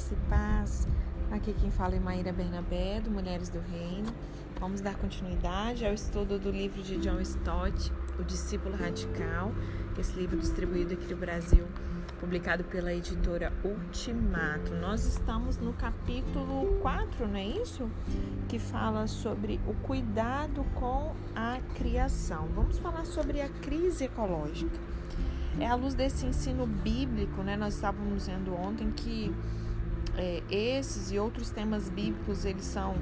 Graça e paz. Aqui quem fala é Maíra Bernabé, do Mulheres do Reino. Vamos dar continuidade ao estudo do livro de John Stott, O Discípulo Radical, esse livro distribuído aqui no Brasil, publicado pela editora Ultimato. Nós estamos no capítulo 4, não é isso? Que fala sobre o cuidado com a criação. Vamos falar sobre a crise ecológica. É à luz desse ensino bíblico, né? Nós estávamos vendo ontem que é, esses e outros temas bíblicos eles são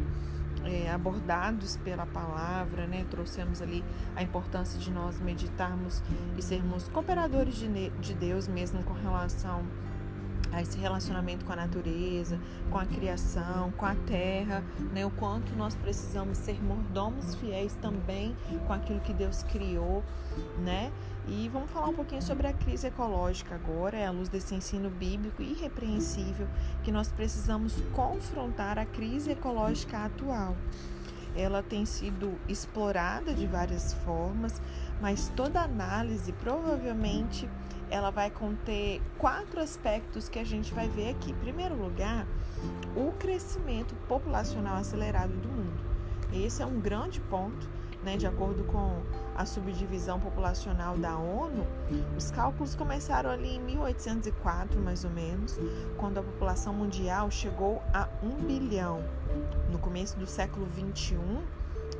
é, abordados pela palavra, né? Trouxemos ali a importância de nós meditarmos e sermos cooperadores de, de Deus mesmo com relação a esse relacionamento com a natureza, com a criação, com a terra, né? O quanto nós precisamos ser mordomos fiéis também com aquilo que Deus criou, né? E vamos falar um pouquinho sobre a crise ecológica agora, é à luz desse ensino bíblico irrepreensível que nós precisamos confrontar a crise ecológica atual. Ela tem sido explorada de várias formas, mas toda análise provavelmente ela vai conter quatro aspectos que a gente vai ver aqui. Em primeiro lugar, o crescimento populacional acelerado do mundo. Esse é um grande ponto, né, de acordo com a subdivisão populacional da ONU, os cálculos começaram ali em 1804, mais ou menos, quando a população mundial chegou a 1 bilhão. No começo do século 21,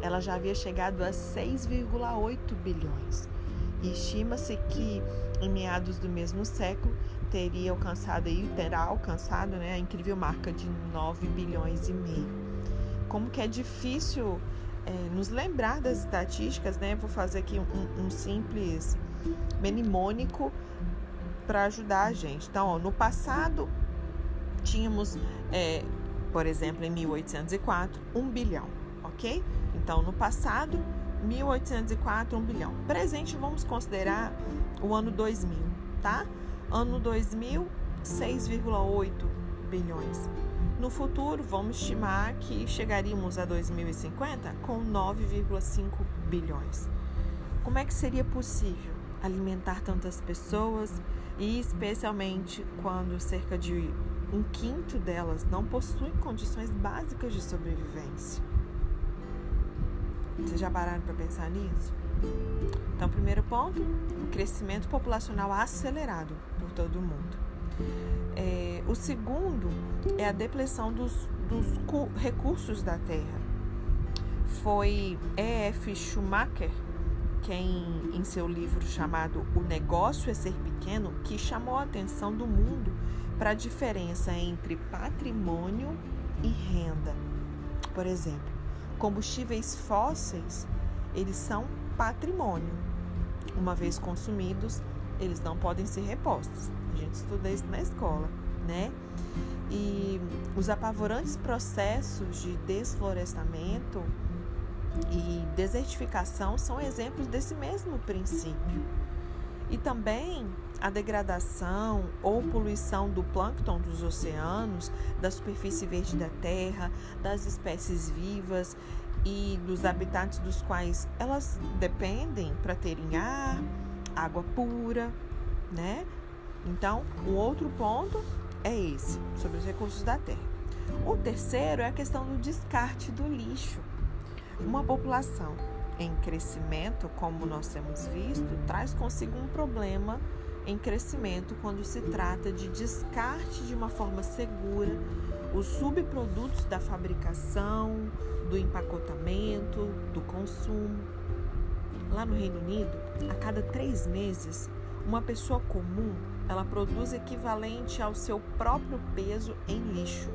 ela já havia chegado a 6,8 bilhões. Estima-se que em meados do mesmo século teria alcançado e terá alcançado né, a incrível marca de 9 bilhões e meio. Como que é difícil é, nos lembrar das estatísticas, né? Vou fazer aqui um, um simples mnemônico para ajudar a gente. Então, ó, no passado tínhamos, é, por exemplo, em 1804, 1 bilhão, ok? Então, no passado 1804, 1 bilhão. Presente, vamos considerar o ano 2000, tá? Ano 2000, 6,8 bilhões. No futuro, vamos estimar que chegaríamos a 2050 com 9,5 bilhões. Como é que seria possível alimentar tantas pessoas e especialmente quando cerca de um quinto delas não possuem condições básicas de sobrevivência? Vocês já pararam para pensar nisso? Então, primeiro ponto, o crescimento populacional acelerado por todo o mundo. É, o segundo é a depleção dos, dos recursos da terra. Foi E.F. Schumacher quem, em seu livro chamado O Negócio é Ser Pequeno, que chamou a atenção do mundo para a diferença entre patrimônio e renda. Por exemplo, Combustíveis fósseis, eles são patrimônio. Uma vez consumidos, eles não podem ser repostos. A gente estuda isso na escola, né? E os apavorantes processos de desflorestamento e desertificação são exemplos desse mesmo princípio. E também a degradação ou poluição do plâncton dos oceanos, da superfície verde da terra, das espécies vivas e dos habitats dos quais elas dependem para terem ar, água pura, né? Então, o outro ponto é esse, sobre os recursos da terra. O terceiro é a questão do descarte do lixo. Uma população em crescimento, como nós temos visto, traz consigo um problema em crescimento quando se trata de descarte de uma forma segura os subprodutos da fabricação, do empacotamento, do consumo. Lá no Reino Unido, a cada três meses, uma pessoa comum ela produz equivalente ao seu próprio peso em lixo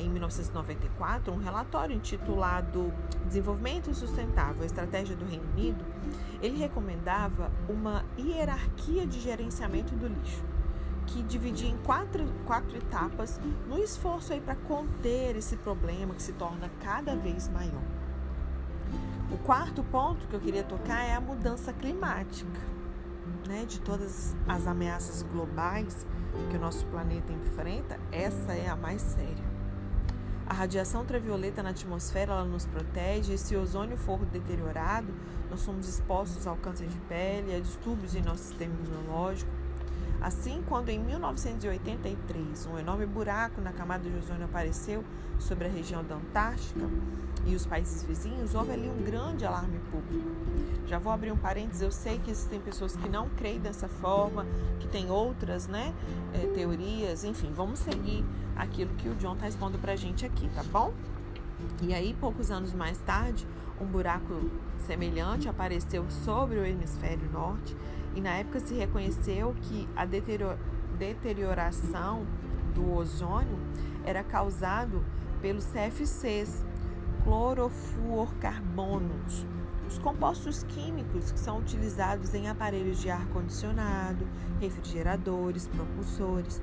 em 1994, um relatório intitulado Desenvolvimento Sustentável, Estratégia do Reino Unido, ele recomendava uma hierarquia de gerenciamento do lixo, que dividia em quatro, quatro etapas no esforço para conter esse problema que se torna cada vez maior. O quarto ponto que eu queria tocar é a mudança climática. Né, de todas as ameaças globais que o nosso planeta enfrenta, essa é a mais séria. A radiação ultravioleta na atmosfera ela nos protege e se o ozônio for deteriorado, nós somos expostos ao câncer de pele, a distúrbios em nosso sistema imunológico. Assim, quando em 1983 um enorme buraco na camada de ozônio apareceu sobre a região da Antártica e os países vizinhos, houve ali um grande alarme público. Já vou abrir um parênteses, eu sei que existem pessoas que não creem dessa forma, que tem outras né, é, teorias, enfim, vamos seguir aquilo que o John está expondo para a gente aqui, tá bom? E aí, poucos anos mais tarde, um buraco semelhante apareceu sobre o hemisfério norte e na época se reconheceu que a deterioração do ozônio era causado pelos CFCs, clorofluorcarbonos, os compostos químicos que são utilizados em aparelhos de ar-condicionado, refrigeradores, propulsores.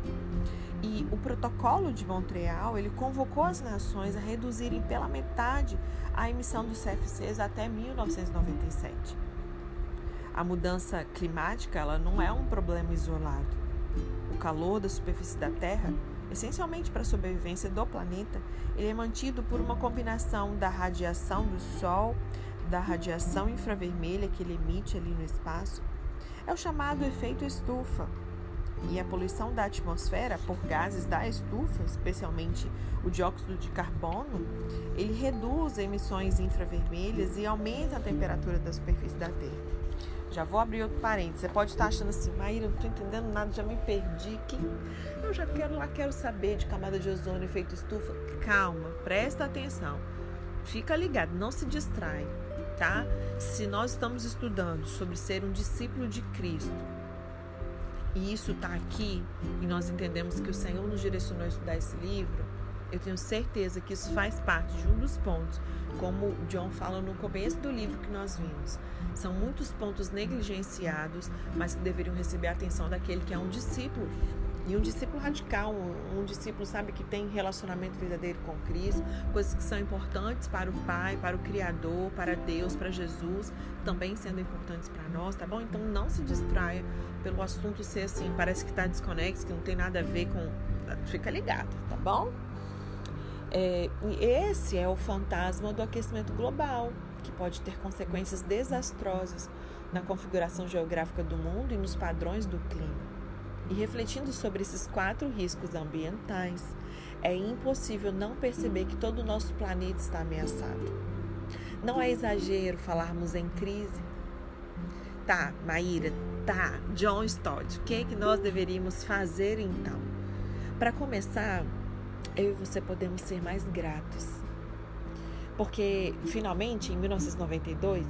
E o protocolo de Montreal, ele convocou as nações a reduzirem pela metade a emissão dos CFCs até 1997. A mudança climática, ela não é um problema isolado. O calor da superfície da Terra, essencialmente para a sobrevivência do planeta, ele é mantido por uma combinação da radiação do Sol, da radiação infravermelha que ele emite ali no espaço, é o chamado efeito estufa. E a poluição da atmosfera por gases da estufa, especialmente o dióxido de carbono, ele reduz emissões infravermelhas e aumenta a temperatura da superfície da Terra. Já vou abrir outro parênteses. Você pode estar achando assim, Maíra, não estou entendendo nada, já me perdi. Que eu já quero lá, quero saber de camada de ozônio, efeito estufa. Calma, presta atenção. Fica ligado, não se distrai tá? Se nós estamos estudando sobre ser um discípulo de Cristo, e isso está aqui, e nós entendemos que o Senhor nos direcionou a estudar esse livro, eu tenho certeza que isso faz parte de um dos pontos, como John fala no começo do livro que nós vimos. São muitos pontos negligenciados, mas que deveriam receber a atenção daquele que é um discípulo e um discípulo radical, um, um, discípulo, sabe, que tem relacionamento verdadeiro com Cristo, coisas que são importantes para o Pai, para o Criador, para Deus, para Jesus, também sendo importantes para nós, tá bom? Então não se distraia pelo assunto ser assim, parece que está desconexo, que não tem nada a ver com. Fica ligado, tá bom? É, esse é o fantasma do aquecimento global, que pode ter consequências desastrosas na configuração geográfica do mundo e nos padrões do clima. E refletindo sobre esses quatro riscos ambientais, é impossível não perceber que todo o nosso planeta está ameaçado. Não é exagero falarmos em crise. Tá, Maíra, tá, John Stott, o que, é que nós deveríamos fazer então? Para começar, eu e você podemos ser mais gratos. Porque, finalmente, em 1992,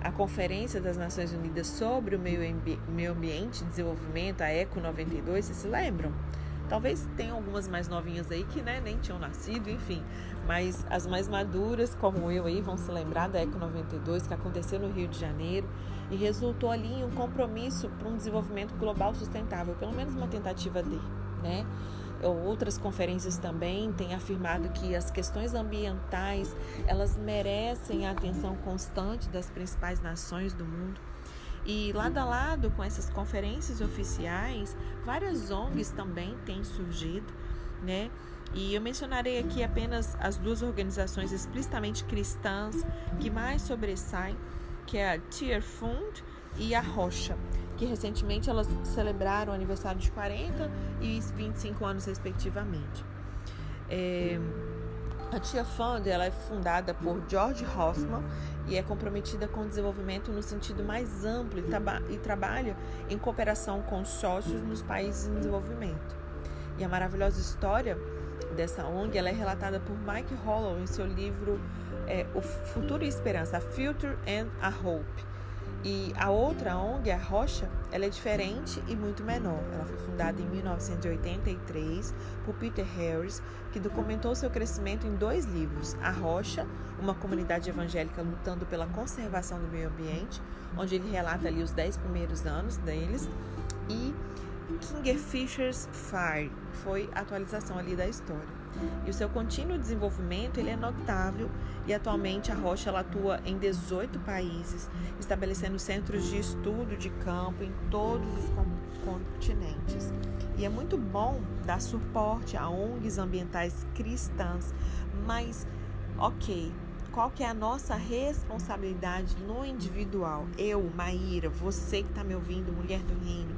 a Conferência das Nações Unidas sobre o Meio, Ambiente e Desenvolvimento, a ECO 92, vocês se lembram? Talvez tenham algumas mais novinhas aí que né, nem tinham nascido, enfim. Mas as mais maduras, como eu aí, vão se lembrar da ECO 92, que aconteceu no Rio de Janeiro e resultou ali em um compromisso para um desenvolvimento global sustentável, pelo menos uma tentativa de, né? Outras conferências também têm afirmado que as questões ambientais elas merecem a atenção constante das principais nações do mundo. E lado a lado com essas conferências oficiais, várias ONGs também têm surgido, né? E eu mencionarei aqui apenas as duas organizações explicitamente cristãs que mais sobressaem, que é a Tier Fund e a Rocha que recentemente elas celebraram aniversário de 40 e 25 anos, respectivamente. É, a Tia Fund ela é fundada por George Hoffman e é comprometida com o desenvolvimento no sentido mais amplo e, traba e trabalha em cooperação com sócios nos países em desenvolvimento. E a maravilhosa história dessa ONG ela é relatada por Mike Hollow em seu livro é, O Futuro e Esperança, A Future and a Hope e a outra ONG, a Rocha, ela é diferente e muito menor. Ela foi fundada em 1983 por Peter Harris, que documentou seu crescimento em dois livros: A Rocha, uma comunidade evangélica lutando pela conservação do meio ambiente, onde ele relata ali os dez primeiros anos deles, e Kingfisher's Fire, foi a atualização ali da história. E o seu contínuo desenvolvimento ele é notável e atualmente a Rocha atua em 18 países, estabelecendo centros de estudo de campo em todos os continentes. E é muito bom dar suporte a ONGs ambientais cristãs, mas ok, qual que é a nossa responsabilidade no individual? Eu, Maíra, você que está me ouvindo, mulher do reino,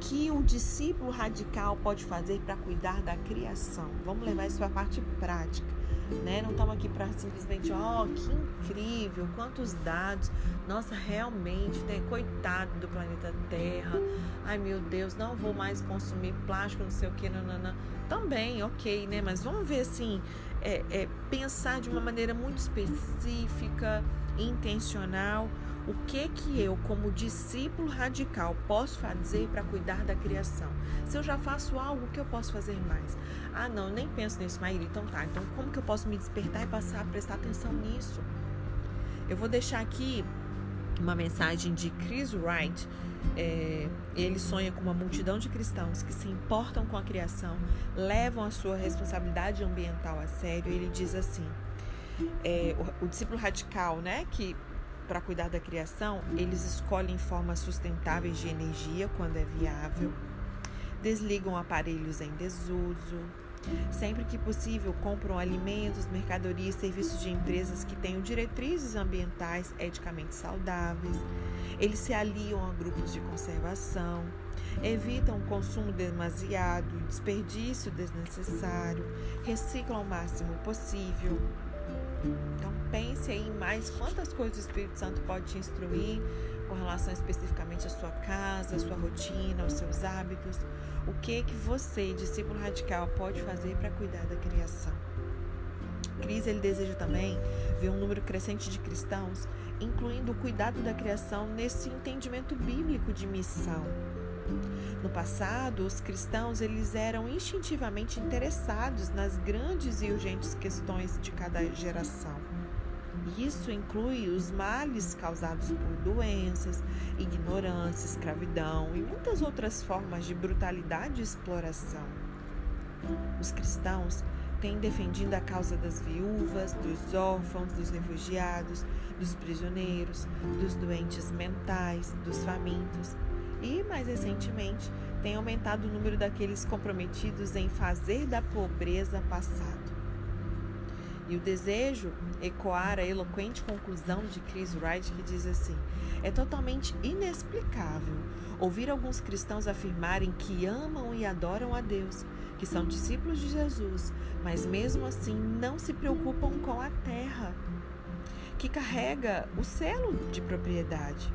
que o discípulo radical pode fazer para cuidar da criação. Vamos levar isso para a parte prática. Né? Não estamos aqui para simplesmente, ó, oh, que incrível, quantos dados. Nossa, realmente, né? coitado do planeta Terra. Ai, meu Deus, não vou mais consumir plástico, não sei o que, não, não, não. Também, ok, né? Mas vamos ver assim, é, é, pensar de uma maneira muito específica, intencional o que que eu, como discípulo radical, posso fazer para cuidar da criação? Se eu já faço algo, o que eu posso fazer mais? Ah, não, nem penso nisso, Maíra. Então tá. Então como que eu posso me despertar e passar a prestar atenção nisso? Eu vou deixar aqui uma mensagem de Chris Wright. É, ele sonha com uma multidão de cristãos que se importam com a criação, levam a sua responsabilidade ambiental a sério. Ele diz assim: é, o, o discípulo radical, né, que para cuidar da criação, eles escolhem formas sustentáveis de energia quando é viável, desligam aparelhos em desuso, sempre que possível compram alimentos, mercadorias, serviços de empresas que tenham diretrizes ambientais eticamente saudáveis. Eles se aliam a grupos de conservação, evitam o consumo demasiado, desperdício desnecessário, reciclam o máximo possível então pense aí mais quantas coisas o Espírito Santo pode te instruir com relação especificamente à sua casa, à sua rotina, aos seus hábitos. O que que você, discípulo radical, pode fazer para cuidar da criação? Cris ele deseja também ver um número crescente de cristãos incluindo o cuidado da criação nesse entendimento bíblico de missão. No passado, os cristãos eles eram instintivamente interessados nas grandes e urgentes questões de cada geração. Isso inclui os males causados por doenças, ignorância, escravidão e muitas outras formas de brutalidade e exploração. Os cristãos têm defendido a causa das viúvas, dos órfãos, dos refugiados, dos prisioneiros, dos doentes mentais, dos famintos e, mais recentemente, tem aumentado o número daqueles comprometidos em fazer da pobreza passado. E o desejo ecoar a eloquente conclusão de Chris Wright que diz assim: é totalmente inexplicável ouvir alguns cristãos afirmarem que amam e adoram a Deus, que são discípulos de Jesus, mas mesmo assim não se preocupam com a terra, que carrega o selo de propriedade.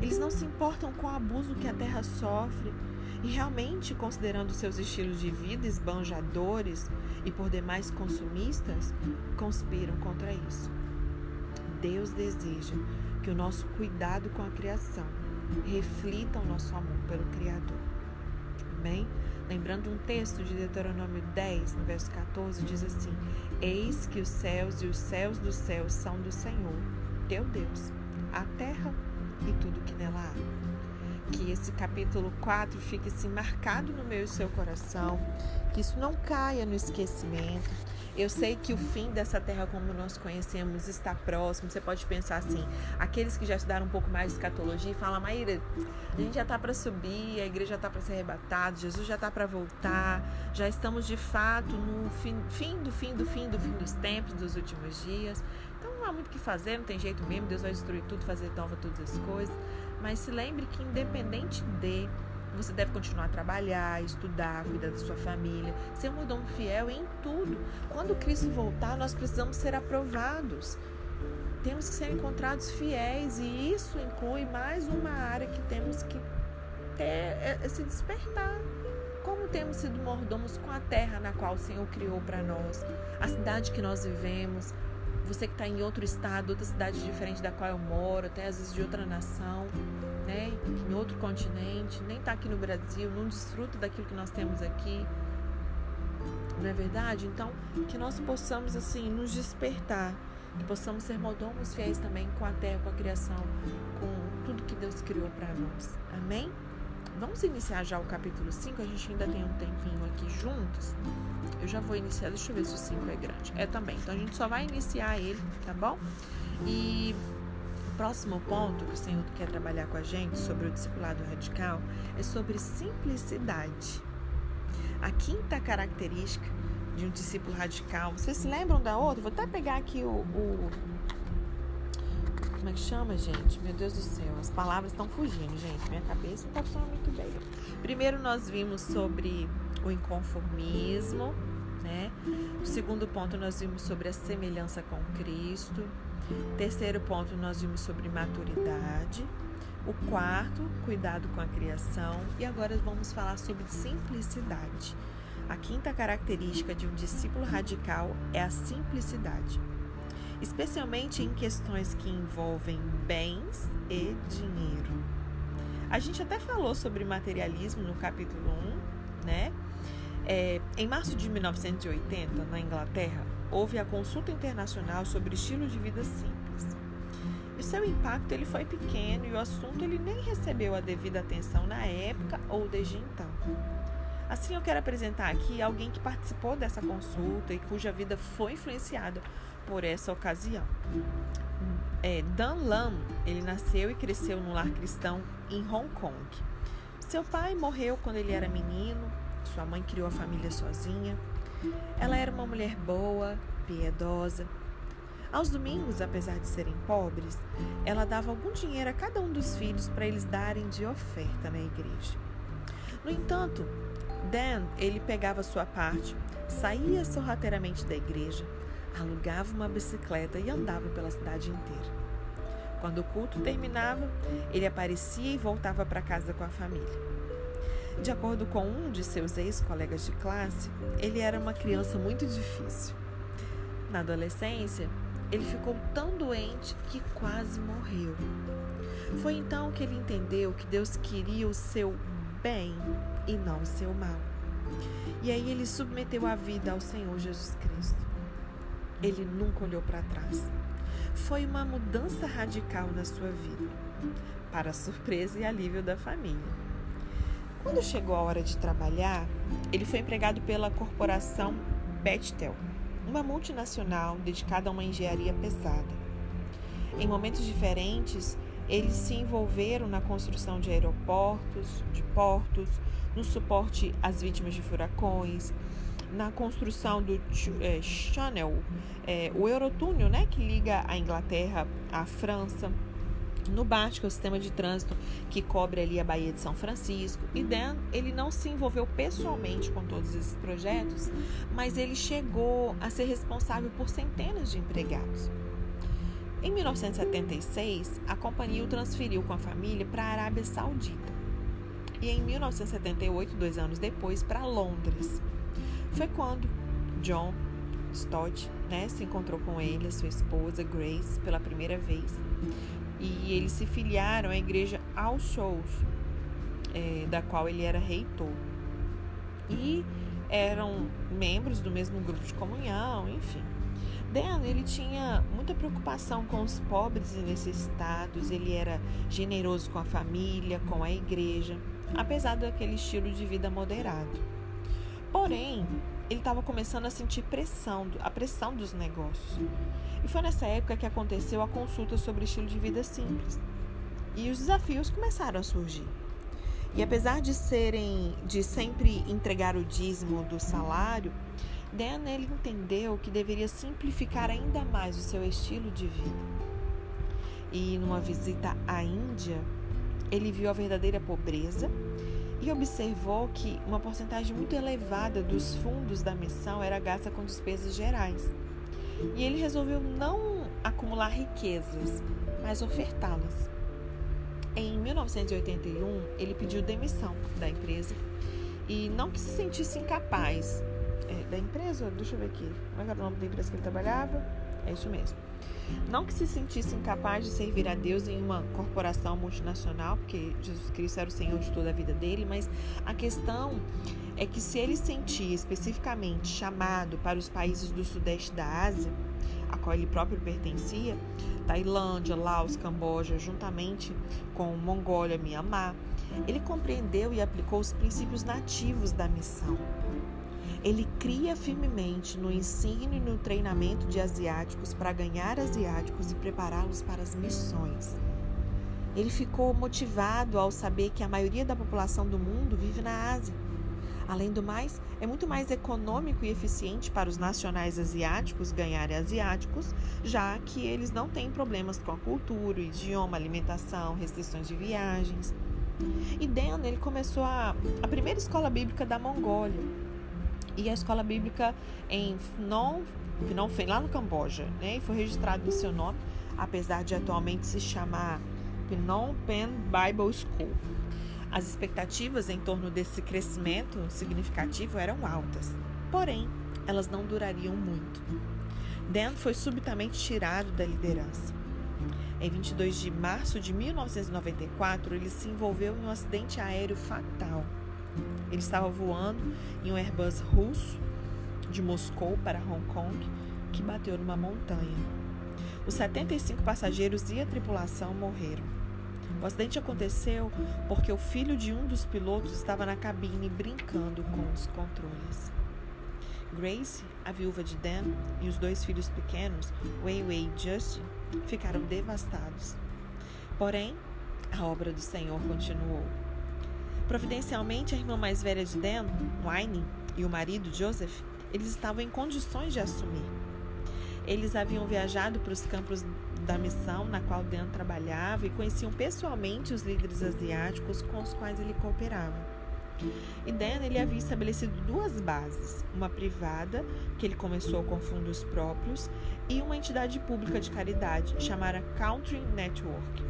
Eles não se importam com o abuso que a terra sofre e realmente, considerando seus estilos de vida esbanjadores e por demais consumistas, conspiram contra isso. Deus deseja que o nosso cuidado com a criação reflita o nosso amor pelo Criador. Amém? Lembrando um texto de Deuteronômio 10, no verso 14, diz assim: Eis que os céus e os céus dos céus são do Senhor, teu Deus. A terra e tudo que nela há. Que esse capítulo 4 fique assim marcado no meu e seu coração, que isso não caia no esquecimento. Eu sei que o fim dessa terra como nós conhecemos está próximo. Você pode pensar assim: aqueles que já estudaram um pouco mais de escatologia falam, Maíra, a gente já está para subir, a igreja já está para ser arrebatada, Jesus já está para voltar, já estamos de fato no fim, fim do fim do fim do fim dos tempos, dos últimos dias. Muito o que fazer, não tem jeito mesmo, Deus vai destruir tudo, fazer nova todas as coisas. Mas se lembre que independente de você deve continuar a trabalhar, estudar, cuidar da sua família, ser um mordomo fiel em tudo. Quando Cristo voltar, nós precisamos ser aprovados. Temos que ser encontrados fiéis e isso inclui mais uma área que temos que ter, é, é se despertar. Como temos sido mordomos com a terra na qual o Senhor criou para nós, a cidade que nós vivemos, você que está em outro estado, outra cidade diferente da qual eu moro, até às vezes de outra nação, né? em outro continente, nem está aqui no Brasil, não desfruta daquilo que nós temos aqui. Não é verdade? Então, que nós possamos assim nos despertar, que possamos ser mordomos fiéis também com a terra, com a criação, com tudo que Deus criou para nós. Amém? Vamos iniciar já o capítulo 5, a gente ainda tem um tempinho aqui juntos. Eu já vou iniciar, deixa eu ver se o 5 é grande. É também, então a gente só vai iniciar ele, tá bom? E o próximo ponto que o Senhor quer trabalhar com a gente sobre o discipulado radical é sobre simplicidade. A quinta característica de um discípulo radical, vocês se lembram da outra? Vou até pegar aqui o, o como é que chama, gente? Meu Deus do céu, as palavras estão fugindo, gente. Minha cabeça não está funcionando muito bem. Primeiro nós vimos sobre o inconformismo, né? O segundo ponto nós vimos sobre a semelhança com Cristo. Terceiro ponto nós vimos sobre maturidade. O quarto, cuidado com a criação. E agora vamos falar sobre simplicidade. A quinta característica de um discípulo radical é a simplicidade, especialmente em questões que envolvem bens e dinheiro. A gente até falou sobre materialismo no capítulo 1, né? É, em março de 1980, na Inglaterra, houve a consulta internacional sobre estilo de vida simples. E seu impacto ele foi pequeno e o assunto ele nem recebeu a devida atenção na época ou desde então. Assim, eu quero apresentar aqui alguém que participou dessa consulta e cuja vida foi influenciada por essa ocasião. É, Dan Lam, ele nasceu e cresceu no lar cristão em Hong Kong. Seu pai morreu quando ele era menino, sua mãe criou a família sozinha. Ela era uma mulher boa, piedosa. Aos domingos, apesar de serem pobres, ela dava algum dinheiro a cada um dos filhos para eles darem de oferta na igreja. No entanto, Dan, ele pegava sua parte, saía sorrateiramente da igreja, alugava uma bicicleta e andava pela cidade inteira. Quando o culto terminava, ele aparecia e voltava para casa com a família. De acordo com um de seus ex-colegas de classe, ele era uma criança muito difícil. Na adolescência, ele ficou tão doente que quase morreu. Foi então que ele entendeu que Deus queria o seu bem e não o seu mal. E aí ele submeteu a vida ao Senhor Jesus Cristo. Ele nunca olhou para trás. Foi uma mudança radical na sua vida, para surpresa e alívio da família. Quando chegou a hora de trabalhar, ele foi empregado pela corporação Bechtel, uma multinacional dedicada a uma engenharia pesada. Em momentos diferentes, eles se envolveram na construção de aeroportos, de portos, no suporte às vítimas de furacões, na construção do é, Channel, é, o Eurotúnel, né, que liga a Inglaterra à França, no BART, que é o sistema de trânsito que cobre ali a Baía de São Francisco. E Dan, ele não se envolveu pessoalmente com todos esses projetos, mas ele chegou a ser responsável por centenas de empregados. Em 1976, a companhia o transferiu com a família para a Arábia Saudita e em 1978, dois anos depois, para Londres. Foi quando John Stott né, se encontrou com ele, a sua esposa Grace, pela primeira vez. E eles se filiaram à igreja All Souls, é, da qual ele era reitor. E eram membros do mesmo grupo de comunhão, enfim. Dan, ele tinha muita preocupação com os pobres e necessitados, ele era generoso com a família, com a igreja, apesar daquele estilo de vida moderado. Porém, ele estava começando a sentir pressão, a pressão dos negócios. E foi nessa época que aconteceu a consulta sobre estilo de vida simples. E os desafios começaram a surgir. E apesar de serem de sempre entregar o dízimo do salário, Dan ele entendeu que deveria simplificar ainda mais o seu estilo de vida. E numa visita à Índia, ele viu a verdadeira pobreza e observou que uma porcentagem muito elevada dos fundos da missão era gasta com despesas gerais. E ele resolveu não acumular riquezas, mas ofertá-las. Em 1981, ele pediu demissão da empresa e não que se sentisse incapaz é, da empresa, deixa eu ver aqui, como é era o nome da empresa que ele trabalhava? É isso mesmo. Não que se sentisse incapaz de servir a Deus em uma corporação multinacional, porque Jesus Cristo era o Senhor de toda a vida dele, mas a questão é que se ele sentia especificamente chamado para os países do sudeste da Ásia, a qual ele próprio pertencia, Tailândia, Laos, Camboja, juntamente com Mongólia, Mianmar, ele compreendeu e aplicou os princípios nativos da missão ele cria firmemente no ensino e no treinamento de asiáticos para ganhar asiáticos e prepará-los para as missões. Ele ficou motivado ao saber que a maioria da população do mundo vive na Ásia. Além do mais, é muito mais econômico e eficiente para os nacionais asiáticos ganharem asiáticos, já que eles não têm problemas com a cultura, o idioma, alimentação, restrições de viagens. E Dan, ele começou a, a primeira escola bíblica da Mongólia. E a escola bíblica em Phnom, Phnom Penh, lá no Camboja, né? E foi registrado em seu nome, apesar de atualmente se chamar Phnom Penh Bible School. As expectativas em torno desse crescimento significativo eram altas, porém, elas não durariam muito. Dan foi subitamente tirado da liderança. Em 22 de março de 1994, ele se envolveu em um acidente aéreo fatal. Ele estava voando em um Airbus russo de Moscou para Hong Kong que bateu numa montanha. Os 75 passageiros e a tripulação morreram. O acidente aconteceu porque o filho de um dos pilotos estava na cabine brincando com os controles. Grace, a viúva de Dan, e os dois filhos pequenos, Wei Wei e Justin, ficaram devastados. Porém, a obra do Senhor continuou. Providencialmente, a irmã mais velha de Dan, Wayne, e o marido, Joseph, eles estavam em condições de assumir. Eles haviam viajado para os campos da missão na qual Dan trabalhava e conheciam pessoalmente os líderes asiáticos com os quais ele cooperava. E Dan ele havia estabelecido duas bases, uma privada, que ele começou com fundos próprios, e uma entidade pública de caridade chamada Country Network.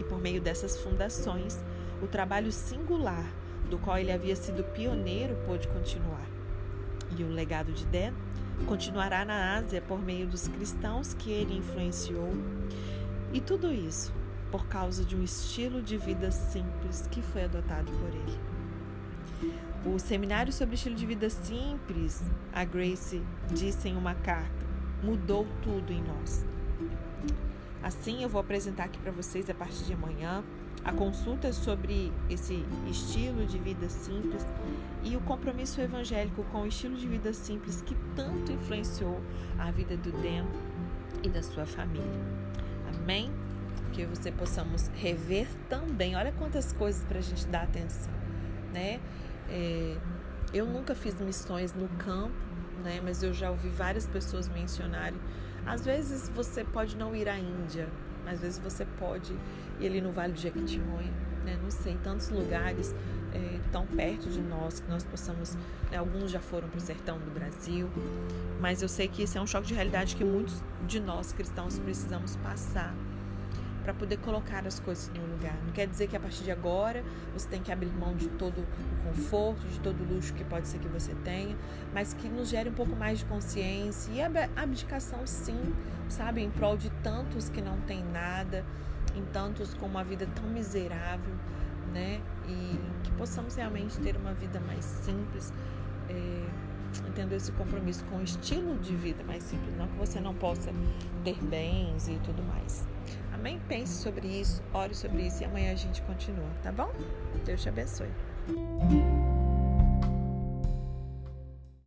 E por meio dessas fundações, o trabalho singular do qual ele havia sido pioneiro pôde continuar. E o legado de Dan continuará na Ásia por meio dos cristãos que ele influenciou. E tudo isso por causa de um estilo de vida simples que foi adotado por ele. O seminário sobre estilo de vida simples, a Grace disse em uma carta, mudou tudo em nós. Assim, eu vou apresentar aqui para vocês a partir de amanhã a consulta sobre esse estilo de vida simples e o compromisso evangélico com o estilo de vida simples que tanto influenciou a vida do Dan e da sua família. Amém? Que você possamos rever também. Olha quantas coisas para a gente dar atenção, né? É, eu nunca fiz missões no campo, né? Mas eu já ouvi várias pessoas mencionarem. Às vezes você pode não ir à Índia, às vezes você pode ir ali no Vale do Jequitinhonha, né? Não sei, tantos lugares é, tão perto de nós que nós possamos. Né? Alguns já foram para o sertão do Brasil, mas eu sei que esse é um choque de realidade que muitos de nós cristãos precisamos passar para poder colocar as coisas no lugar. Não quer dizer que a partir de agora você tem que abrir mão de todo o conforto, de todo o luxo que pode ser que você tenha, mas que nos gere um pouco mais de consciência e abdicação, sim, sabe, em prol de tantos que não têm nada, em tantos com uma vida tão miserável, né? E que possamos realmente ter uma vida mais simples. É, esse compromisso com o estilo de vida mais simples, não que você não possa ter bens e tudo mais. Amém? Pense sobre isso, ore sobre isso e amanhã a gente continua, tá bom? Deus te abençoe.